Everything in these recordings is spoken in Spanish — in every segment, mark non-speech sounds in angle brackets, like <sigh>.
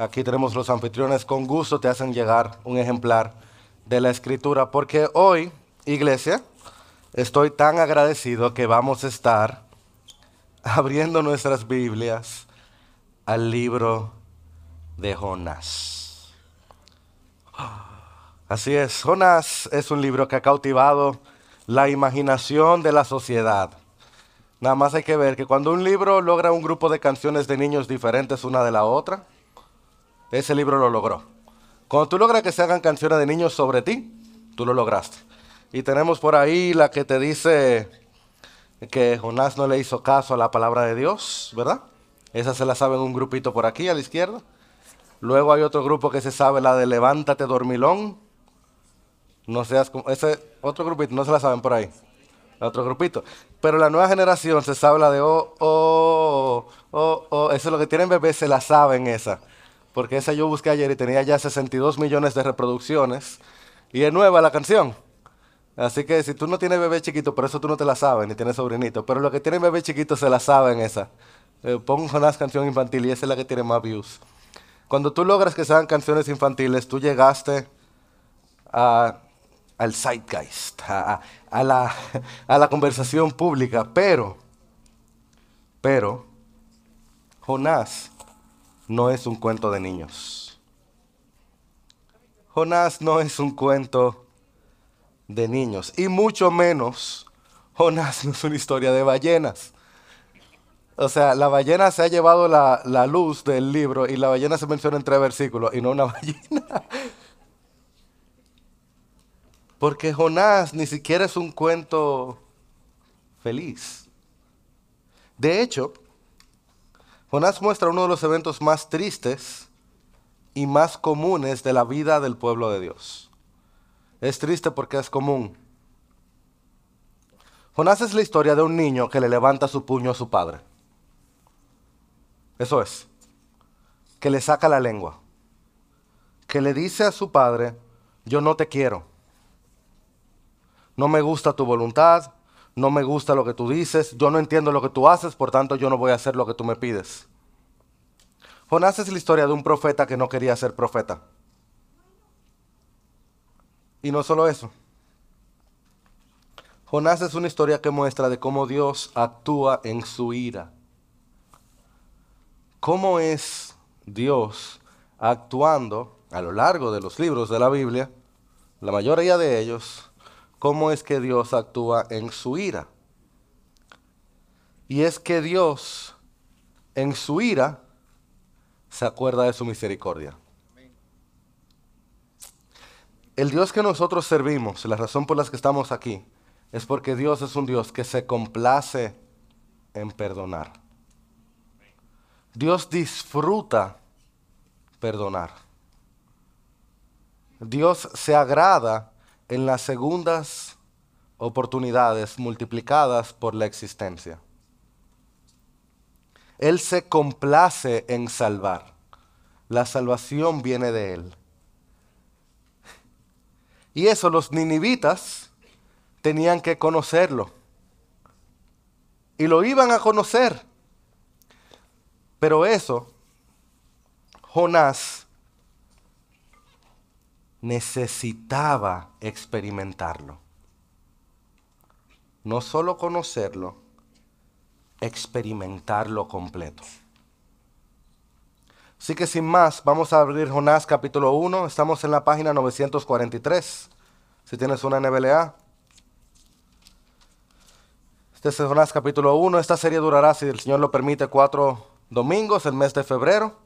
Aquí tenemos los anfitriones, con gusto te hacen llegar un ejemplar de la escritura, porque hoy, iglesia, estoy tan agradecido que vamos a estar <laughs> abriendo nuestras Biblias al libro de Jonás. Así es, Jonás es un libro que ha cautivado la imaginación de la sociedad. Nada más hay que ver que cuando un libro logra un grupo de canciones de niños diferentes una de la otra, ese libro lo logró. Cuando tú logras que se hagan canciones de niños sobre ti, tú lo lograste. Y tenemos por ahí la que te dice que Jonás no le hizo caso a la palabra de Dios, ¿verdad? Esa se la sabe en un grupito por aquí a la izquierda. Luego hay otro grupo que se sabe la de levántate dormilón. No seas como ese otro grupito, no se la saben por ahí otro grupito. Pero la nueva generación se sabe la de oh, oh, oh, oh, eso es lo que tienen bebés, se la saben esa. Porque esa yo busqué ayer y tenía ya 62 millones de reproducciones. Y es nueva la canción. Así que si tú no tienes bebé chiquito, por eso tú no te la sabes, ni tienes sobrinito. Pero los que tienen bebé chiquito se la saben esa. Eh, pon una canción infantil y esa es la que tiene más views. Cuando tú logras que sean canciones infantiles, tú llegaste a al zeitgeist, a, la, a la conversación pública, pero, pero, Jonás no es un cuento de niños. Jonás no es un cuento de niños, y mucho menos Jonás no es una historia de ballenas. O sea, la ballena se ha llevado la, la, luz del libro y la ballena se menciona en tres versículos y no una <laughs> ballena. Porque Jonás ni siquiera es un cuento feliz. De hecho, Jonás muestra uno de los eventos más tristes y más comunes de la vida del pueblo de Dios. Es triste porque es común. Jonás es la historia de un niño que le levanta su puño a su padre. Eso es. Que le saca la lengua. Que le dice a su padre, yo no te quiero no me gusta tu voluntad, no me gusta lo que tú dices, yo no entiendo lo que tú haces, por tanto yo no voy a hacer lo que tú me pides. Jonás es la historia de un profeta que no quería ser profeta. Y no solo eso. Jonás es una historia que muestra de cómo Dios actúa en su ira. ¿Cómo es Dios actuando a lo largo de los libros de la Biblia, la mayoría de ellos, cómo es que Dios actúa en su ira. Y es que Dios en su ira se acuerda de su misericordia. El Dios que nosotros servimos, la razón por la que estamos aquí, es porque Dios es un Dios que se complace en perdonar. Dios disfruta perdonar. Dios se agrada en las segundas oportunidades multiplicadas por la existencia. Él se complace en salvar. La salvación viene de Él. Y eso los ninivitas tenían que conocerlo. Y lo iban a conocer. Pero eso, Jonás necesitaba experimentarlo. No solo conocerlo, experimentarlo completo. Así que sin más, vamos a abrir Jonás capítulo 1. Estamos en la página 943. Si tienes una NBLA. Este es Jonás capítulo 1. Esta serie durará, si el Señor lo permite, cuatro domingos, el mes de febrero.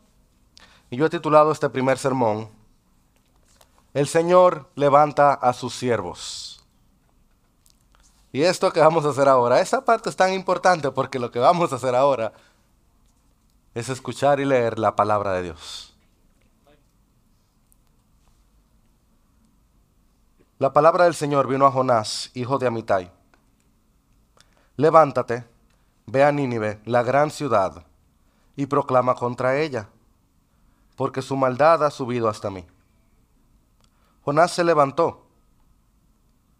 Y yo he titulado este primer sermón, el Señor levanta a sus siervos. Y esto que vamos a hacer ahora, esa parte es tan importante porque lo que vamos a hacer ahora es escuchar y leer la palabra de Dios. La palabra del Señor vino a Jonás, hijo de Amitai. Levántate, ve a Nínive, la gran ciudad, y proclama contra ella, porque su maldad ha subido hasta mí. Jonás se levantó,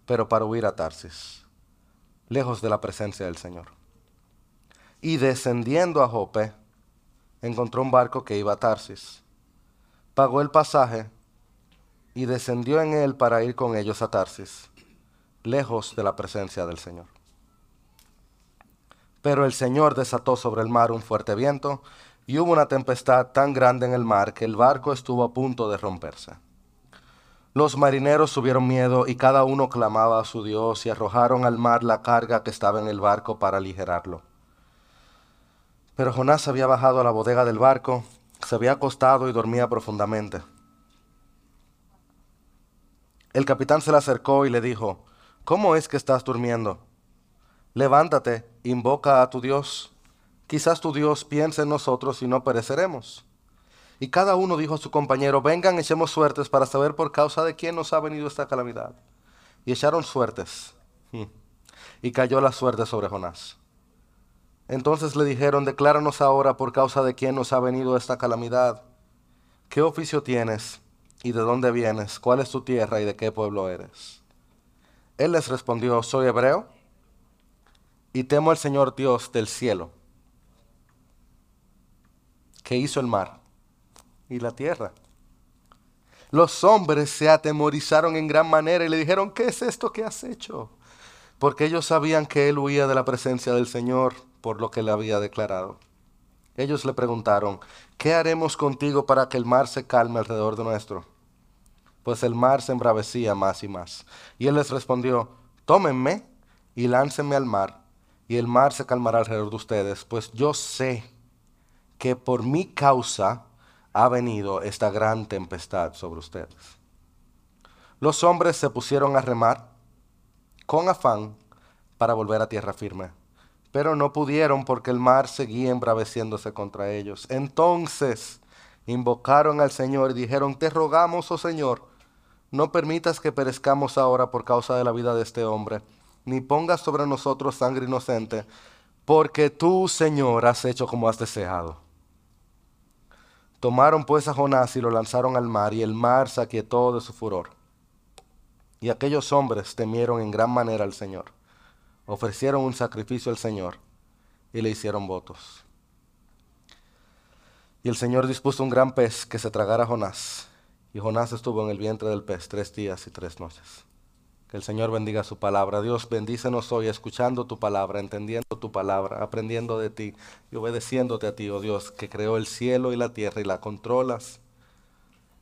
pero para huir a Tarsis, lejos de la presencia del Señor. Y descendiendo a Jope, encontró un barco que iba a Tarsis, pagó el pasaje y descendió en él para ir con ellos a Tarsis, lejos de la presencia del Señor. Pero el Señor desató sobre el mar un fuerte viento y hubo una tempestad tan grande en el mar que el barco estuvo a punto de romperse. Los marineros tuvieron miedo y cada uno clamaba a su Dios y arrojaron al mar la carga que estaba en el barco para aligerarlo. Pero Jonás había bajado a la bodega del barco, se había acostado y dormía profundamente. El capitán se le acercó y le dijo, ¿Cómo es que estás durmiendo? Levántate, invoca a tu Dios. Quizás tu Dios piense en nosotros y no pereceremos. Y cada uno dijo a su compañero, vengan, echemos suertes para saber por causa de quién nos ha venido esta calamidad. Y echaron suertes. Hmm. Y cayó la suerte sobre Jonás. Entonces le dijeron, decláranos ahora por causa de quién nos ha venido esta calamidad. ¿Qué oficio tienes y de dónde vienes? ¿Cuál es tu tierra y de qué pueblo eres? Él les respondió, soy hebreo y temo al Señor Dios del cielo, que hizo el mar y la tierra. Los hombres se atemorizaron en gran manera y le dijeron, ¿qué es esto que has hecho? Porque ellos sabían que él huía de la presencia del Señor por lo que le había declarado. Ellos le preguntaron, ¿qué haremos contigo para que el mar se calme alrededor de nuestro? Pues el mar se embravecía más y más. Y él les respondió, tómenme y láncenme al mar, y el mar se calmará alrededor de ustedes, pues yo sé que por mi causa ha venido esta gran tempestad sobre ustedes. Los hombres se pusieron a remar con afán para volver a tierra firme, pero no pudieron porque el mar seguía embraveciéndose contra ellos. Entonces invocaron al Señor y dijeron, te rogamos, oh Señor, no permitas que perezcamos ahora por causa de la vida de este hombre, ni pongas sobre nosotros sangre inocente, porque tú, Señor, has hecho como has deseado. Tomaron pues a Jonás y lo lanzaron al mar, y el mar se aquietó de su furor. Y aquellos hombres temieron en gran manera al Señor. Ofrecieron un sacrificio al Señor y le hicieron votos. Y el Señor dispuso un gran pez que se tragara a Jonás. Y Jonás estuvo en el vientre del pez tres días y tres noches. El Señor bendiga su palabra. Dios bendícenos hoy escuchando tu palabra, entendiendo tu palabra, aprendiendo de ti y obedeciéndote a ti, oh Dios, que creó el cielo y la tierra y la controlas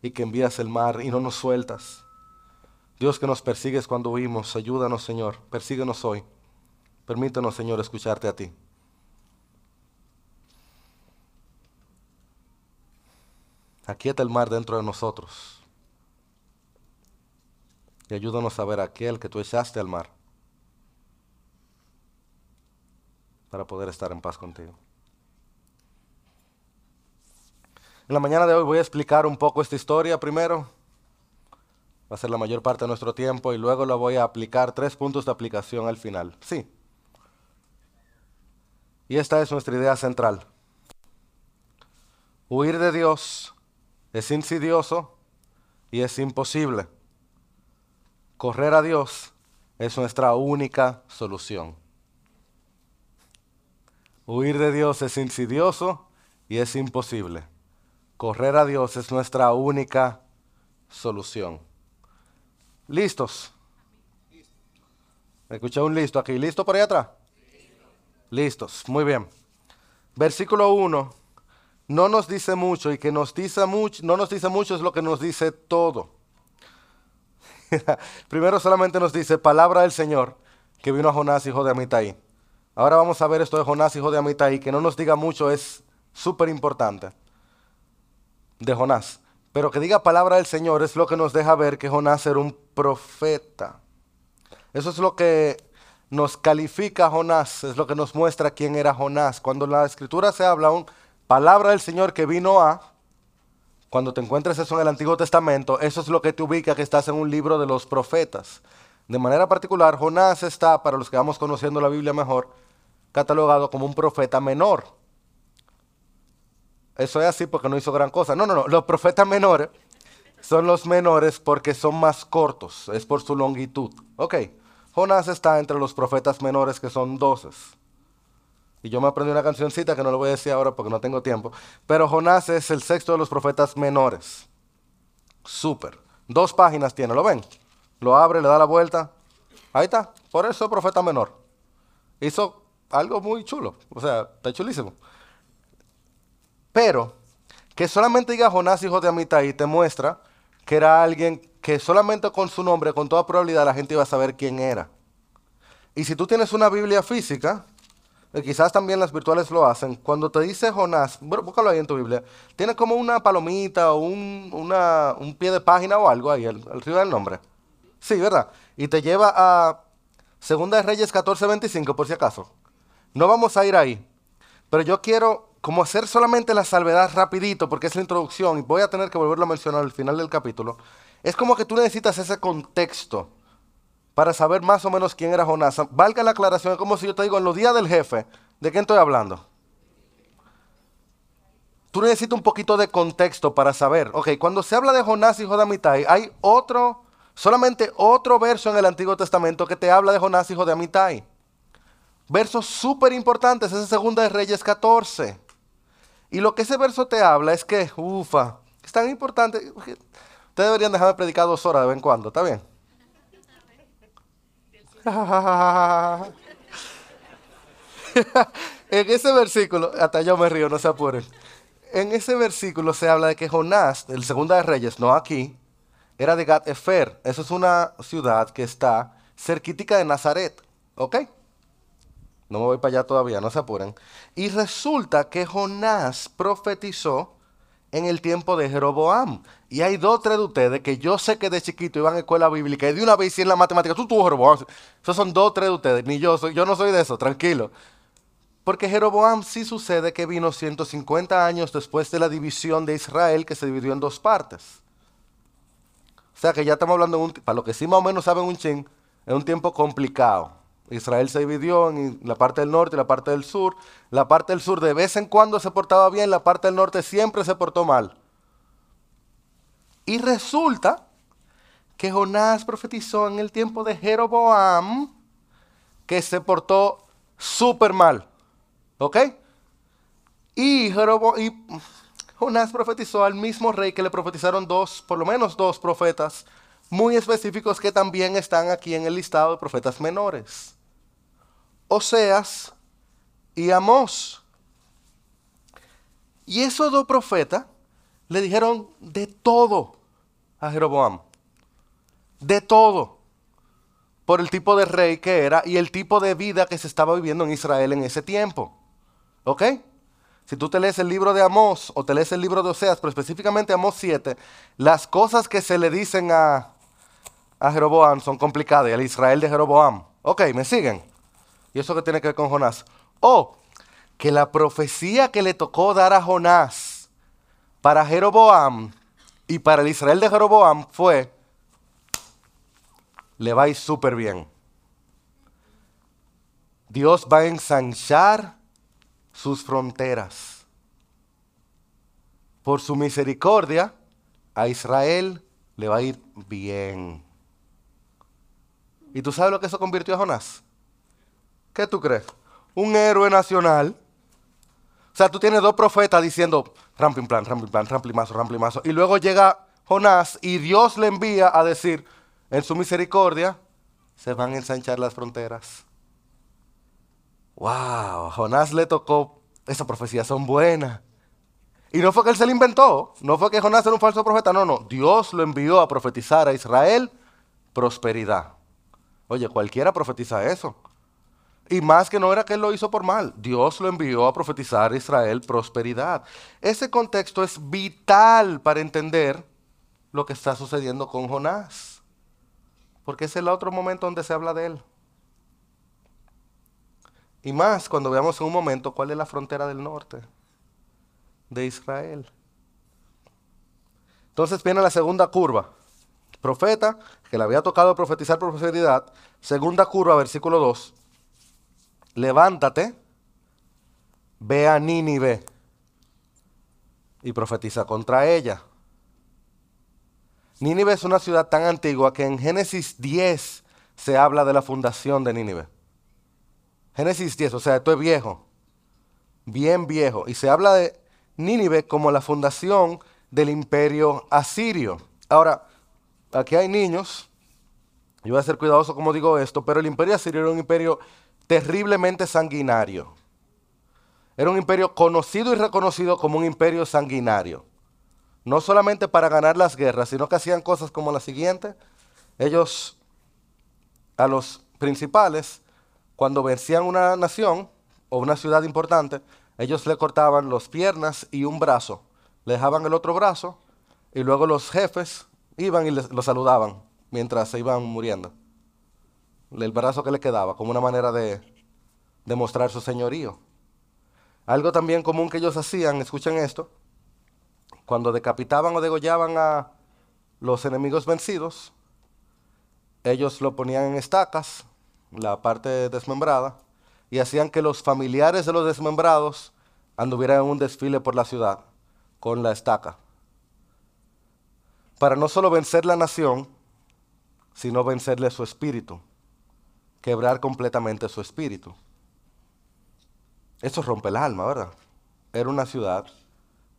y que envías el mar y no nos sueltas. Dios que nos persigues cuando huimos, ayúdanos Señor, persíguenos hoy. Permítanos Señor escucharte a ti. Aquieta el mar dentro de nosotros y ayúdanos a ver aquel que tú echaste al mar para poder estar en paz contigo. En la mañana de hoy voy a explicar un poco esta historia primero. Va a ser la mayor parte de nuestro tiempo y luego la voy a aplicar tres puntos de aplicación al final. Sí. Y esta es nuestra idea central. Huir de Dios es insidioso y es imposible correr a Dios es nuestra única solución. Huir de Dios es insidioso y es imposible. Correr a Dios es nuestra única solución. ¿Listos? Escuché un listo aquí. ¿Listo por ahí atrás? Listos. Muy bien. Versículo 1 no nos dice mucho y que nos dice mucho, no nos dice mucho es lo que nos dice todo. <laughs> Primero solamente nos dice palabra del Señor que vino a Jonás, hijo de Amitai. Ahora vamos a ver esto de Jonás, hijo de Amitai, que no nos diga mucho es súper importante. De Jonás. Pero que diga palabra del Señor es lo que nos deja ver que Jonás era un profeta. Eso es lo que nos califica a Jonás, es lo que nos muestra quién era Jonás. Cuando en la escritura se habla un palabra del Señor que vino a cuando te encuentres eso en el Antiguo Testamento, eso es lo que te ubica que estás en un libro de los profetas. De manera particular, Jonás está, para los que vamos conociendo la Biblia mejor, catalogado como un profeta menor. Eso es así porque no hizo gran cosa. No, no, no. Los profetas menores son los menores porque son más cortos. Es por su longitud. Ok. Jonás está entre los profetas menores que son doces. Y yo me aprendí una cancioncita que no lo voy a decir ahora porque no tengo tiempo. Pero Jonás es el sexto de los profetas menores. Súper. Dos páginas tiene, ¿lo ven? Lo abre, le da la vuelta. Ahí está. Por eso profeta menor. Hizo algo muy chulo. O sea, está chulísimo. Pero que solamente diga Jonás, hijo de Amitai, te muestra que era alguien que solamente con su nombre, con toda probabilidad, la gente iba a saber quién era. Y si tú tienes una Biblia física, eh, quizás también las virtuales lo hacen, cuando te dice Jonás, búscalo ahí en tu Biblia, tiene como una palomita o un, un pie de página o algo ahí, arriba del nombre. Sí, ¿verdad? Y te lleva a Segunda de Reyes 14:25, por si acaso. No vamos a ir ahí, pero yo quiero como hacer solamente la salvedad rapidito, porque es la introducción y voy a tener que volverlo a mencionar al final del capítulo, es como que tú necesitas ese contexto para saber más o menos quién era Jonás. Valga la aclaración, es como si yo te digo, en los días del jefe, ¿de quién estoy hablando? Tú necesitas un poquito de contexto para saber. Ok, cuando se habla de Jonás, hijo de Amitai, hay otro, solamente otro verso en el Antiguo Testamento que te habla de Jonás, hijo de Amitai. Versos súper importantes, ese es Segunda de Reyes 14. Y lo que ese verso te habla es que, ufa, es tan importante. Ustedes deberían dejarme predicar dos horas de vez en cuando, ¿está bien? <laughs> en ese versículo, hasta yo me río, no se apuren. En ese versículo se habla de que Jonás, el segunda de Reyes, no aquí, era de Gat Efer. Eso es una ciudad que está cerquítica de Nazaret. ¿Ok? No me voy para allá todavía, no se apuren. Y resulta que Jonás profetizó en el tiempo de Jeroboam. Y hay dos o tres de ustedes que yo sé que de chiquito iban a escuela bíblica y de una vez en la matemática, tú tuvo Jeroboam. Esos son dos o tres de ustedes, ni yo soy, yo no soy de eso, tranquilo. Porque Jeroboam sí sucede que vino 150 años después de la división de Israel que se dividió en dos partes. O sea que ya estamos hablando, un, para lo que sí más o menos saben un ching, es un tiempo complicado. Israel se dividió en la parte del norte y la parte del sur. La parte del sur de vez en cuando se portaba bien, la parte del norte siempre se portó mal. Y resulta que Jonás profetizó en el tiempo de Jeroboam que se portó súper mal. ¿Ok? Y, y Jonás profetizó al mismo rey que le profetizaron dos, por lo menos dos profetas muy específicos que también están aquí en el listado de profetas menores. Oseas y Amós. Y esos dos profetas le dijeron de todo a Jeroboam. De todo. Por el tipo de rey que era y el tipo de vida que se estaba viviendo en Israel en ese tiempo. ¿Ok? Si tú te lees el libro de Amós o te lees el libro de Oseas, pero específicamente Amós 7, las cosas que se le dicen a, a Jeroboam son complicadas, y al Israel de Jeroboam. Ok, ¿me siguen? ¿Y eso qué tiene que ver con Jonás? O que la profecía que le tocó dar a Jonás para Jeroboam y para el Israel de Jeroboam fue, le va a ir súper bien. Dios va a ensanchar sus fronteras. Por su misericordia, a Israel le va a ir bien. ¿Y tú sabes lo que eso convirtió a Jonás? ¿Qué tú crees? Un héroe nacional. O sea, tú tienes dos profetas diciendo ramping plan, ramping plan, ramplimazo, ramplimazo. Y luego llega Jonás y Dios le envía a decir, en su misericordia, se van a ensanchar las fronteras. Wow, Jonás le tocó, esas profecías son buenas. Y no fue que él se lo inventó, no fue que Jonás era un falso profeta, no, no. Dios lo envió a profetizar a Israel prosperidad. Oye, cualquiera profetiza eso. Y más que no era que él lo hizo por mal, Dios lo envió a profetizar a Israel prosperidad. Ese contexto es vital para entender lo que está sucediendo con Jonás. Porque es el otro momento donde se habla de él. Y más cuando veamos en un momento cuál es la frontera del norte de Israel. Entonces viene la segunda curva. Profeta, que le había tocado profetizar prosperidad. Segunda curva, versículo 2 levántate, ve a Nínive y profetiza contra ella. Nínive es una ciudad tan antigua que en Génesis 10 se habla de la fundación de Nínive. Génesis 10, o sea, esto es viejo, bien viejo. Y se habla de Nínive como la fundación del imperio asirio. Ahora, aquí hay niños, yo voy a ser cuidadoso como digo esto, pero el imperio asirio era un imperio terriblemente sanguinario. Era un imperio conocido y reconocido como un imperio sanguinario. No solamente para ganar las guerras, sino que hacían cosas como la siguiente. Ellos, a los principales, cuando vencían una nación o una ciudad importante, ellos le cortaban las piernas y un brazo. Le dejaban el otro brazo y luego los jefes iban y lo saludaban mientras se iban muriendo. El brazo que le quedaba, como una manera de demostrar su señorío. Algo también común que ellos hacían, escuchen esto, cuando decapitaban o degollaban a los enemigos vencidos, ellos lo ponían en estacas, la parte desmembrada, y hacían que los familiares de los desmembrados anduvieran en un desfile por la ciudad con la estaca. Para no solo vencer la nación, sino vencerle su espíritu, quebrar completamente su espíritu. Eso rompe el alma, ¿verdad? Era una ciudad,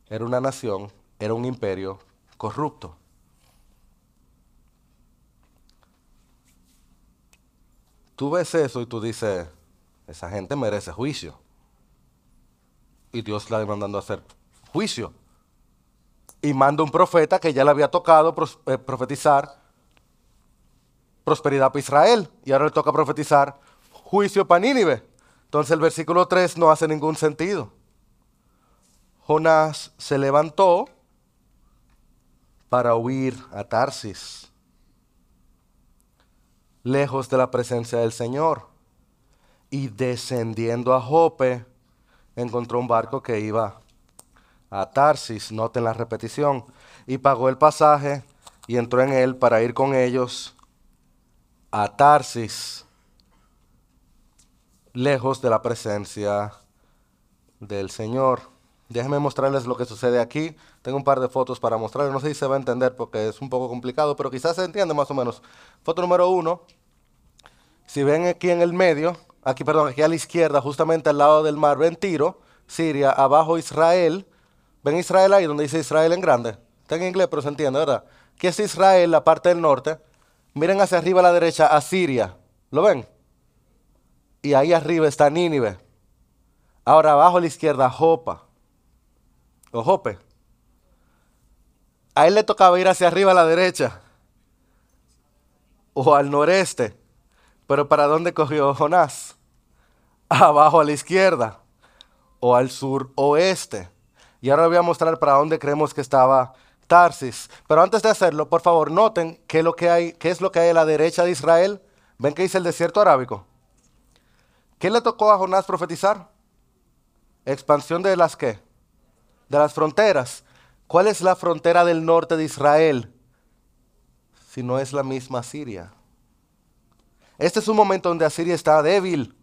era una nación, era un imperio corrupto. Tú ves eso y tú dices, esa gente merece juicio. Y Dios la demandando a hacer juicio. Y manda un profeta que ya le había tocado eh, profetizar prosperidad para Israel. Y ahora le toca profetizar juicio para Nínive. Entonces el versículo 3 no hace ningún sentido. Jonás se levantó para huir a Tarsis, lejos de la presencia del Señor. Y descendiendo a Jope, encontró un barco que iba a Tarsis, noten la repetición, y pagó el pasaje y entró en él para ir con ellos a Tarsis lejos de la presencia del Señor. Déjenme mostrarles lo que sucede aquí. Tengo un par de fotos para mostrarles. No sé si se va a entender porque es un poco complicado, pero quizás se entiende más o menos. Foto número uno. Si ven aquí en el medio, aquí, perdón, aquí a la izquierda, justamente al lado del mar, ven Tiro, Siria, abajo Israel. ¿Ven Israel ahí donde dice Israel en grande? Está en inglés, pero se entiende, ¿verdad? Aquí es Israel, la parte del norte. Miren hacia arriba a la derecha, a Siria. ¿Lo ven? y ahí arriba está Nínive. Ahora abajo a la izquierda, Jopa. O Jope. A él le tocaba ir hacia arriba a la derecha. O al noreste. Pero ¿para dónde cogió Jonás? Abajo a la izquierda. O al sur oeste. Y ahora voy a mostrar para dónde creemos que estaba Pero antes de hacerlo, por favor, noten qué, lo que hay, es lo que hay a la derecha de Israel. ¿Ven que dice el desierto arábico? ¿Qué le tocó a Jonás profetizar? Expansión de las qué? De las fronteras. ¿Cuál es la frontera del norte de Israel? Si no es la misma Siria. Este es un momento donde Asiria está débil.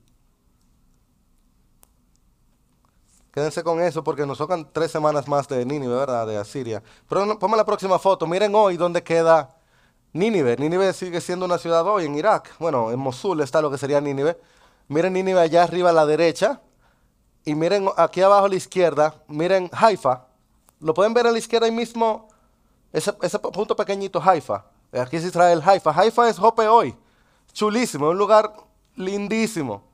Quédense con eso porque nos tocan tres semanas más de Nínive, ¿verdad? De Asiria. Pero ponme la próxima foto. Miren hoy dónde queda Nínive. Nínive sigue siendo una ciudad hoy en Irak. Bueno, en Mosul está lo que sería Nínive. Miren Nínive allá arriba a la derecha. Y miren aquí abajo a la izquierda. Miren Haifa. Lo pueden ver a la izquierda ahí mismo. Ese, punto pequeñito, Haifa. Aquí es Israel, Haifa. Haifa es Jope hoy. Chulísimo, un lugar lindísimo.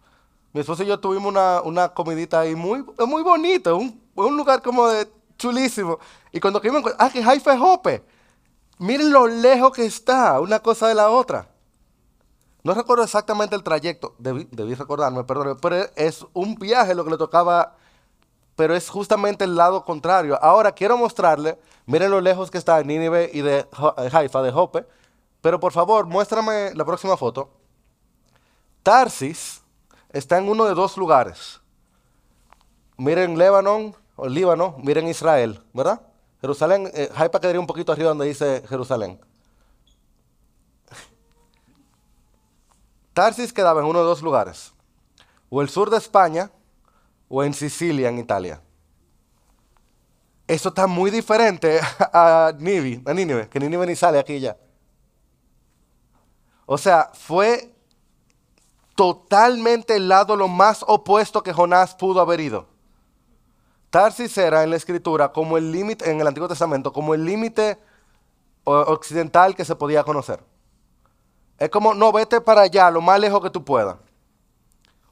Mi esposo y yo tuvimos una, comidita ahí muy, muy bonito. Un, un lugar como de chulísimo. Y cuando vimos, ah, que Haifa es Jope. Miren lo lejos que está una cosa de la otra. No recuerdo exactamente el trayecto, debí, recordarme, perdón, pero es un viaje lo que le tocaba, pero es justamente el lado contrario. Ahora quiero mostrarle, miren lo lejos que está Nínive y de eh, Haifa, de Jope, pero por favor, muéstrame la próxima foto. Tarsis está en uno de dos lugares. Miren Lebanon o Líbano, miren Israel, ¿verdad? Jerusalén, eh, quedaría un poquito arriba donde dice Jerusalén. Tarsis quedaba en uno de dos lugares, o el sur de España o en Sicilia, en Italia. Eso está muy diferente a Nínive, a que Nínive ni sale aquí ya. O sea, fue totalmente el lado lo más opuesto que Jonás pudo haber ido. Tarsis era en la escritura como el límite, en el Antiguo Testamento, como el límite occidental que se podía conocer. Es como, no, vete para allá, lo más lejos que tú puedas.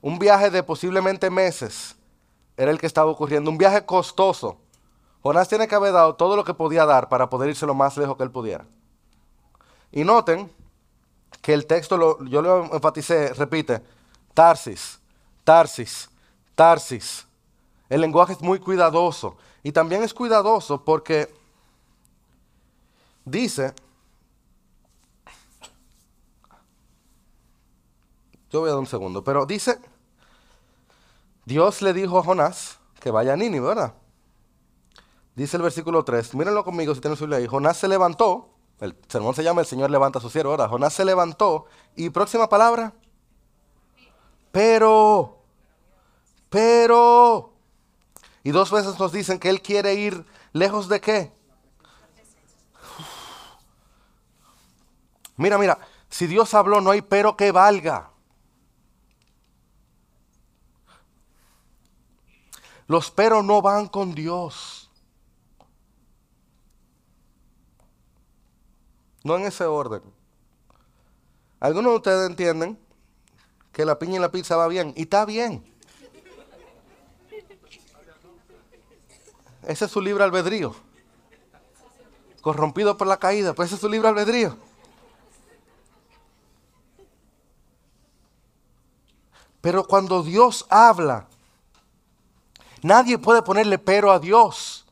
Un viaje de posiblemente meses era el que estaba ocurriendo, un viaje costoso. Jonás tiene que haber dado todo lo que podía dar para poder irse lo más lejos que él pudiera. Y noten que el texto, lo, yo lo enfaticé, repite, Tarsis, Tarsis, Tarsis. El lenguaje es muy cuidadoso. Y también es cuidadoso porque dice, yo voy a dar un segundo, pero dice, Dios le dijo a Jonás que vaya a Nínive, ¿verdad? Dice el versículo 3, mírenlo conmigo si tienen su ahí. Jonás se levantó, el sermón se llama El Señor levanta a su siervo, ¿verdad? Jonás se levantó y próxima palabra, pero, pero, y dos veces nos dicen que Él quiere ir lejos de qué. Mira, mira, si Dios habló no hay pero que valga. Los pero no van con Dios. No en ese orden. Algunos de ustedes entienden que la piña y la pizza va bien. Y está bien. Ese es su libre albedrío. Corrompido por la caída, pues ese es su libre albedrío. Pero cuando Dios habla, nadie puede ponerle pero a Dios.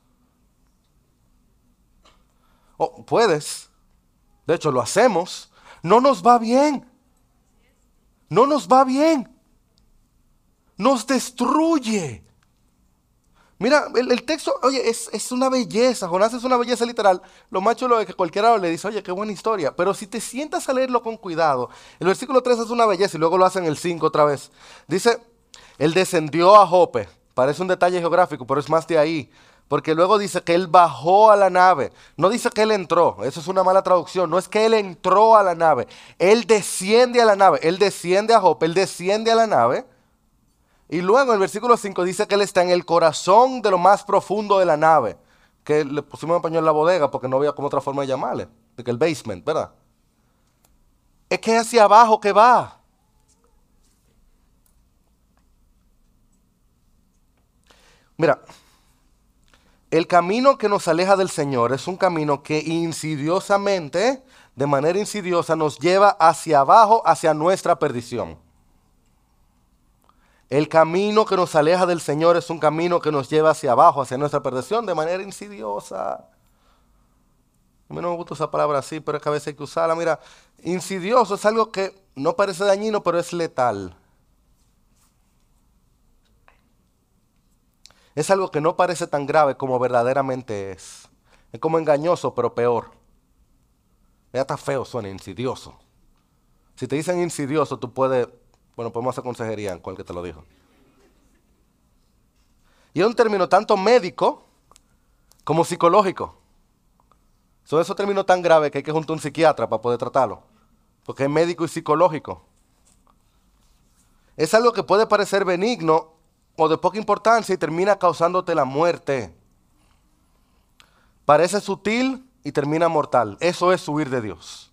O puedes, de hecho lo hacemos, no nos va bien. No nos va bien. Nos destruye. Mira, el, texto, oye, es, una belleza. Jonás es una belleza literal. Lo más chulo es que cualquiera le dice, oye, qué buena historia. Pero si te sientas a leerlo con cuidado, el versículo 3 es una belleza y luego lo hacen el 5 otra vez. Dice, él descendió a Jope. Parece un detalle geográfico, pero es más de ahí. Porque luego dice que él bajó a la nave. No dice que él entró. Eso es una mala traducción. No es que él entró a la nave. Él desciende a la nave. Él desciende a Jope. Él desciende a la nave. Y luego el versículo 5 dice que él está en el corazón de lo más profundo de la nave. Que le pusimos en la bodega porque no había como otra forma de llamarle. De que el basement, ¿verdad? Es que es hacia abajo que va. Mira, el camino que nos aleja del Señor es un camino que insidiosamente, de manera insidiosa, nos lleva hacia abajo, hacia nuestra perdición. El camino que nos aleja del Señor es un camino que nos lleva hacia abajo, hacia nuestra perdición, de manera insidiosa. A mí no me gusta esa palabra así, pero es que a veces hay que usarla. Mira, insidioso es algo que no parece dañino, pero es letal. Es algo que no parece tan grave como verdaderamente es. Es como engañoso, pero peor. Ya está feo, suena insidioso. Si te dicen insidioso, tú puedes, bueno, podemos hacer consejería en cual que te lo dijo. Y es un término tanto médico como psicológico. Son esos términos tan graves que hay que juntar un psiquiatra para poder tratarlo. Porque es médico y psicológico. Es algo que puede parecer benigno o de poca importancia y termina causándote la muerte. Parece sutil y termina mortal. Eso es huir de Dios.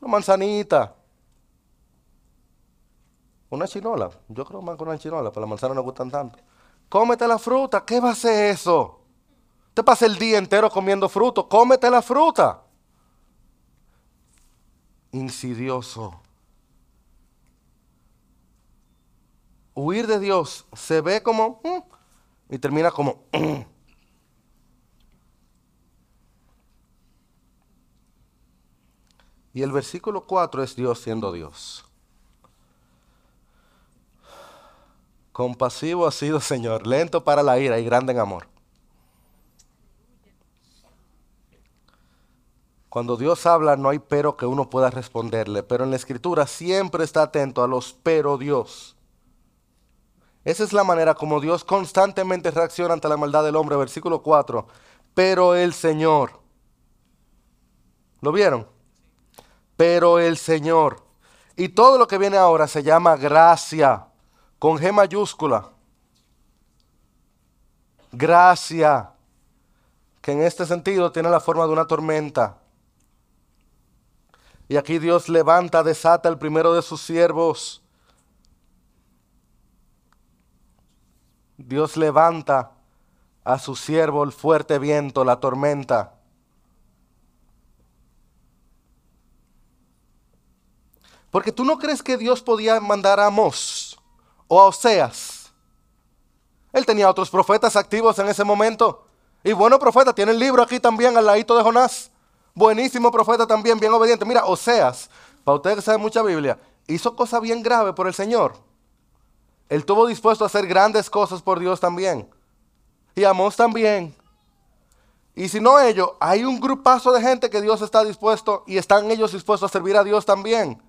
Una manzanita. Una chinola. Yo creo más que una chinola, pero las manzanas no gustan tanto. Cómete la fruta. ¿Qué va a ser eso? Te pasa el día entero comiendo fruto. Cómete la fruta. Insidioso. Huir de Dios se ve como mm, y termina como mm. Y el versículo 4 es Dios siendo Dios. Compasivo ha sido Señor, lento para la ira y grande en amor. Cuando Dios habla no hay pero que uno pueda responderle, pero en la escritura siempre está atento a los pero Dios. Esa es la manera como Dios constantemente reacciona ante la maldad del hombre. Versículo 4. Pero el Señor. ¿Lo vieron? Pero el Señor. Y todo lo que viene ahora se llama gracia. Con G mayúscula. Gracia. que en este sentido tiene la forma de una tormenta. Y aquí Dios levanta, desata el primero de sus siervos. Dios levanta a su siervo el fuerte viento, la tormenta. Porque tú no crees que Dios podía mandar a Amós o a Oseas. Él tenía otros profetas activos en ese momento. Y bueno, profeta, tiene el libro aquí también al ladito de Jonás. Buenísimo profeta también, bien obediente. Mira, Oseas, para ustedes que saben mucha Biblia, hizo cosas bien graves por el Señor. Él estuvo dispuesto a hacer grandes cosas por Dios también. Y Amós también. Y si no ellos, hay un grupazo de gente que Dios está dispuesto y están ellos dispuestos a servir a Dios también.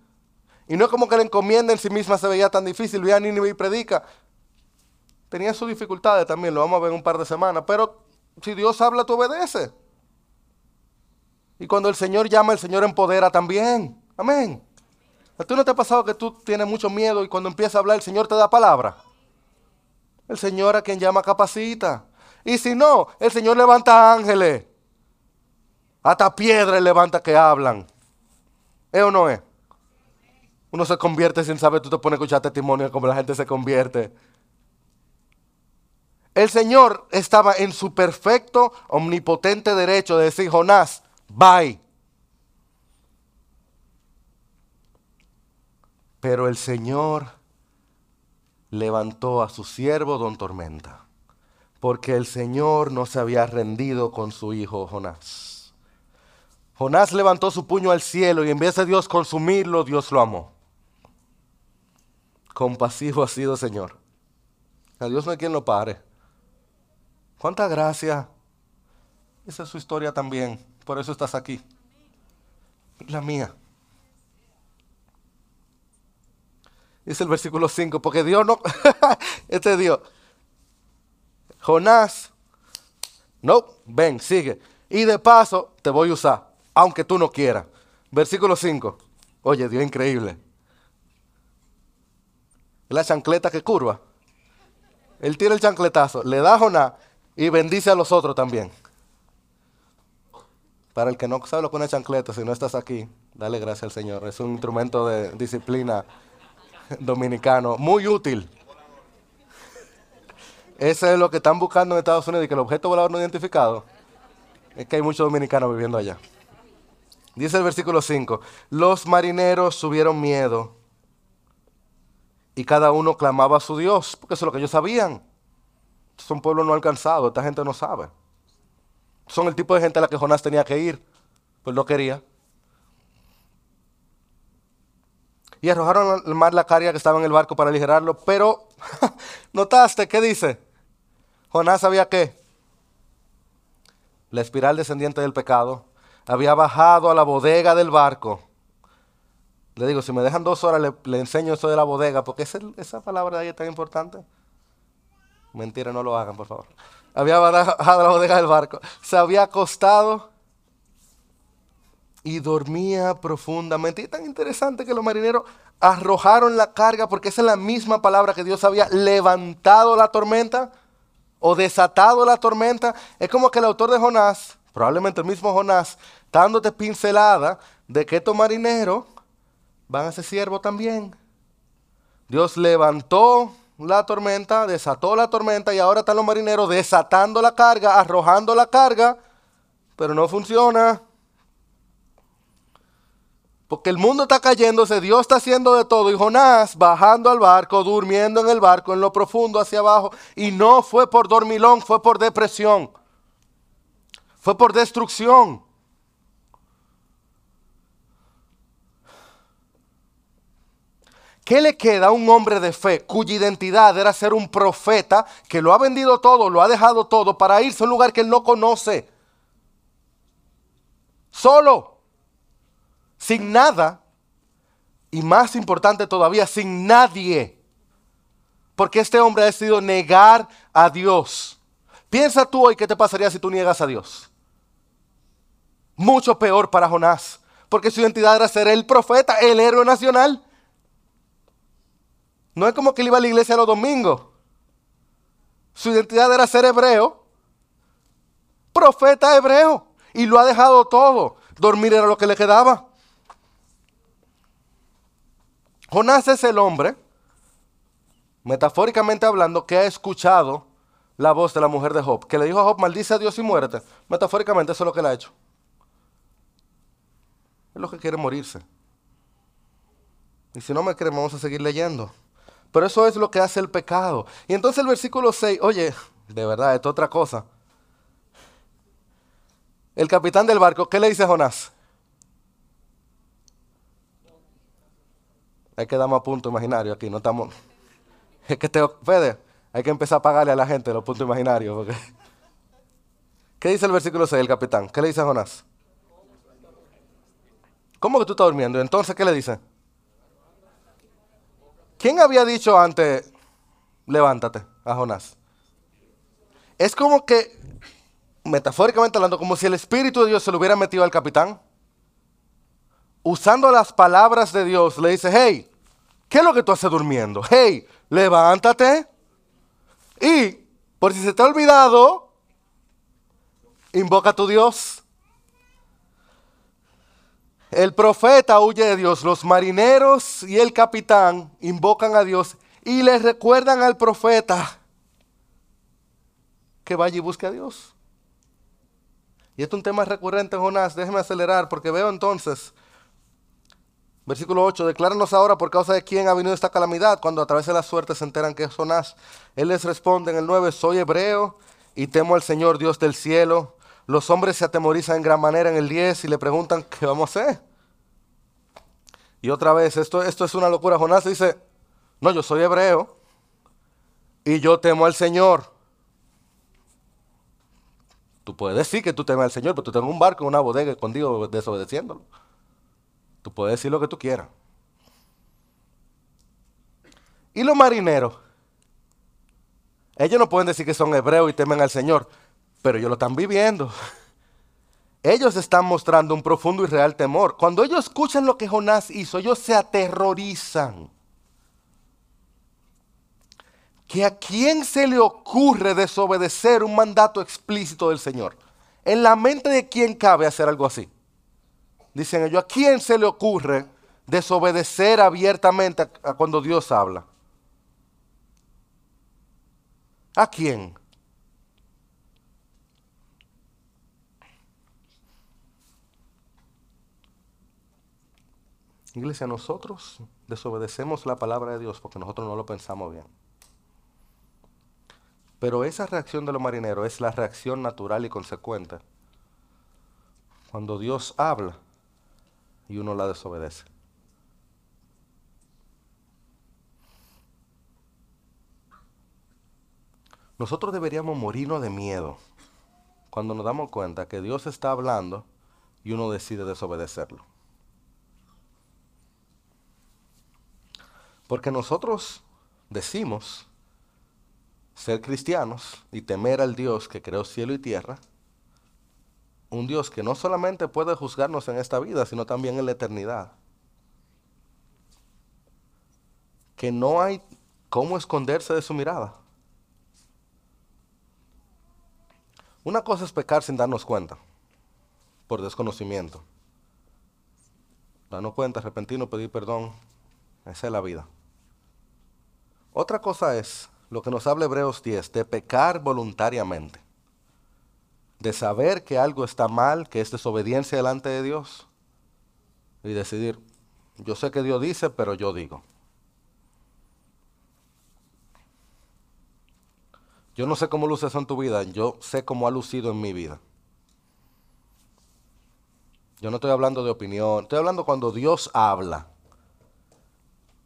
Y no es como que la encomienda en sí misma se veía tan difícil. Ve a Nínive y predica. Tenía sus dificultades también, lo vamos a ver en un par de semanas. Pero si Dios habla, tú obedeces. Y cuando el Señor llama, el Señor empodera también. Amén. ¿A ti no te ha pasado que tú tienes mucho miedo y cuando empieza a hablar el Señor te da palabra? El Señor a quien llama capacita. Y si no, el Señor levanta ángeles. Hasta piedras levanta que hablan. ¿Es o no es? Uno se convierte sin saber, tú te pones a escuchar testimonio como la gente se convierte. El Señor estaba en su perfecto, omnipotente derecho de decir, Jonás, bye. Pero el Señor levantó a su siervo don Tormenta, porque el Señor no se había rendido con su hijo Jonás. Jonás levantó su puño al cielo y en vez de Dios consumirlo, Dios lo amó compasivo ha sido Señor. A Dios no hay quien lo pare. Cuánta gracia. Esa es su historia también. Por eso estás aquí. La mía. Dice el versículo 5, porque Dios no... <laughs> este Dios. Jonás. No, ven, sigue. Y de paso te voy a usar, aunque tú no quieras. Versículo 5. Oye, Dios increíble la chancleta que curva. Él tira el chancletazo, le da a Jonás y bendice a los otros también. Para el que no sabe lo que es una chancleta, si no estás aquí, dale gracias al Señor. Es un instrumento de disciplina dominicano muy útil. Ese es lo que están buscando en Estados Unidos y que el objeto volador no identificado es que hay muchos dominicanos viviendo allá. Dice el versículo 5, los marineros tuvieron miedo y cada uno clamaba a su Dios, porque eso es lo que ellos sabían. Son pueblos no alcanzados, esta gente no sabe. Son el tipo de gente a la que Jonás tenía que ir, pues no quería. Y arrojaron al mar la carga que estaba en el barco para aligerarlo, pero <laughs> notaste, ¿qué dice? Jonás sabía que la espiral descendiente del pecado había bajado a la bodega del barco le digo, si me dejan dos horas, le, enseño eso de la bodega, porque esa palabra de ahí es tan importante. Mentira, no lo hagan, por favor. Había bajado la bodega del barco. Se había acostado y dormía profundamente. Y es tan interesante que los marineros arrojaron la carga, porque esa es la misma palabra que Dios había levantado la tormenta o desatado la tormenta. Es como que el autor de Jonás, probablemente el mismo Jonás, dándote pincelada de que estos marineros van a ser siervos también. Dios levantó la tormenta, desató la tormenta y ahora están los marineros desatando la carga, arrojando la carga, pero no funciona. Porque el mundo está cayéndose, Dios está haciendo de todo y Jonás bajando al barco, durmiendo en el barco, en lo profundo hacia abajo. Y no fue por dormilón, fue por depresión. Fue por destrucción. ¿Qué le queda a un hombre de fe cuya identidad era ser un profeta que lo ha vendido todo, lo ha dejado todo para irse a un lugar que él no conoce? Solo, sin nada y más importante todavía, sin nadie. Porque este hombre ha decidido negar a Dios. Piensa tú hoy qué te pasaría si tú niegas a Dios. Mucho peor para Jonás, porque su identidad era ser el profeta, el héroe nacional. No es como que él iba a la iglesia los domingos. Su identidad era ser hebreo, profeta hebreo y lo ha dejado todo. Dormir era lo que le quedaba. Jonás es el hombre, metafóricamente hablando, que ha escuchado la voz de la mujer de Job, que le dijo a Job, maldice a Dios y muérete. Metafóricamente eso es lo que le ha hecho. Es lo que quiere morirse. Y si no me creen, vamos a seguir leyendo. Pero eso es lo que hace el pecado. Y entonces el versículo 6, oye, de verdad, esto es otra cosa. El capitán del barco, ¿qué le dice a Jonás? Hay que dar más puntos imaginarios aquí, no estamos... <laughs> Es que te... Fede, hay que empezar a pagarle a la gente los puntos imaginarios. Porque... <laughs> ¿Qué dice el versículo 6, el capitán? ¿Qué le dice a Jonás? ¿Cómo que tú estás durmiendo? Entonces, ¿qué le dice? ¿Quién había dicho antes, levántate a Jonás? Es como que, metafóricamente hablando, como si el Espíritu de Dios se lo hubiera metido al capitán. Usando las palabras de Dios, le dice, hey, ¿qué es lo que tú haces durmiendo? Hey, levántate. Y, por si se te ha olvidado, invoca a tu Dios. El profeta huye de Dios, los marineros y el capitán invocan a Dios y le recuerdan al profeta que vaya y busque a Dios. Y esto es un tema recurrente en Jonás, déjeme acelerar porque veo entonces, versículo 8, decláranos ahora por causa de quién ha venido esta calamidad, cuando a través de la suerte se enteran que es Jonás. Él les responde en el 9, soy hebreo y temo al Señor Dios del cielo los hombres se atemorizan en gran manera en el 10 y le preguntan, ¿qué vamos a hacer? Y otra vez, esto, esto es una locura. Jonás dice, no, yo soy hebreo y yo temo al Señor. Tú puedes decir que tú temes al Señor, pero tú tengo un barco una bodega escondido desobedeciéndolo. Tú puedes decir lo que tú quieras. ¿Y los marineros? Ellos no pueden decir que son hebreos y temen al Señor pero ellos lo están viviendo. <laughs> Ellos están mostrando un profundo y real temor. Cuando ellos escuchan lo que Jonás hizo, ellos se aterrorizan. ¿Que a quién se le ocurre desobedecer un mandato explícito del Señor? En la mente de quién cabe hacer algo así. Dicen ellos, ¿a quién se le ocurre desobedecer abiertamente cuando Dios habla? ¿A quién? Iglesia, nosotros desobedecemos la palabra de Dios porque nosotros no lo pensamos bien. Pero esa reacción de los marineros es la reacción natural y consecuente cuando Dios habla y uno la desobedece. Nosotros deberíamos morirnos de miedo cuando nos damos cuenta que Dios está hablando y uno decide desobedecerlo. Porque nosotros decimos ser cristianos y temer al Dios que creó cielo y tierra, un Dios que no solamente puede juzgarnos en esta vida, sino también en la eternidad. Que no hay cómo esconderse de su mirada. Una cosa es pecar sin darnos cuenta, por desconocimiento. Darnos cuenta, arrepentirnos, pedir perdón, esa es la vida. Otra cosa es lo que nos habla Hebreos 10, de pecar voluntariamente, de saber que algo está mal, que es desobediencia delante de Dios, y decidir, yo sé que Dios dice, pero yo digo. Yo no sé cómo luce eso en tu vida, yo sé cómo ha lucido en mi vida. Yo no estoy hablando de opinión, estoy hablando cuando Dios habla.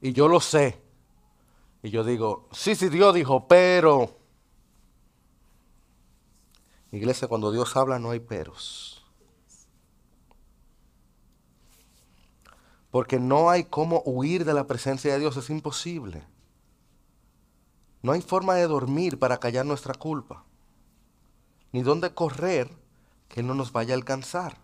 Y yo lo sé. Y yo digo, sí, sí, Dios dijo, pero... Iglesia, cuando Dios habla no hay peros. Porque no hay cómo huir de la presencia de Dios, es imposible. No hay forma de dormir para callar nuestra culpa. Ni dónde correr que no nos vaya a alcanzar.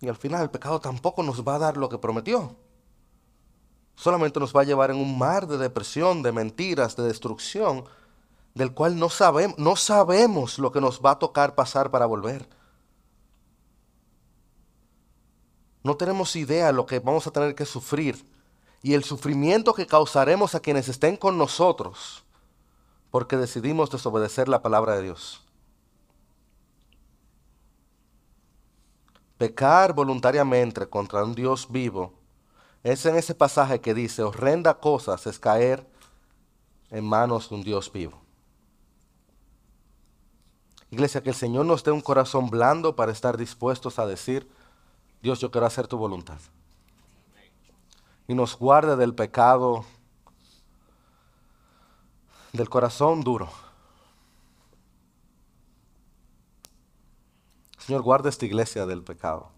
Y al final el pecado tampoco nos va a dar lo que prometió. solamente nos va a llevar en un mar de depresión, de mentiras, de destrucción, del cual no sabemos, no sabemos lo que nos va a tocar pasar para volver. No tenemos idea de lo que vamos a tener que sufrir y el sufrimiento que causaremos a quienes estén con nosotros porque decidimos desobedecer la palabra de Dios. Pecar voluntariamente contra un Dios vivo es en ese pasaje que dice, horrenda cosas es caer en manos de un Dios vivo. Iglesia, que el Señor nos dé un corazón blando para estar dispuestos a decir, Dios, yo quiero hacer tu voluntad. Y nos guarde del pecado, del corazón duro. Señor, guarda esta iglesia del pecado.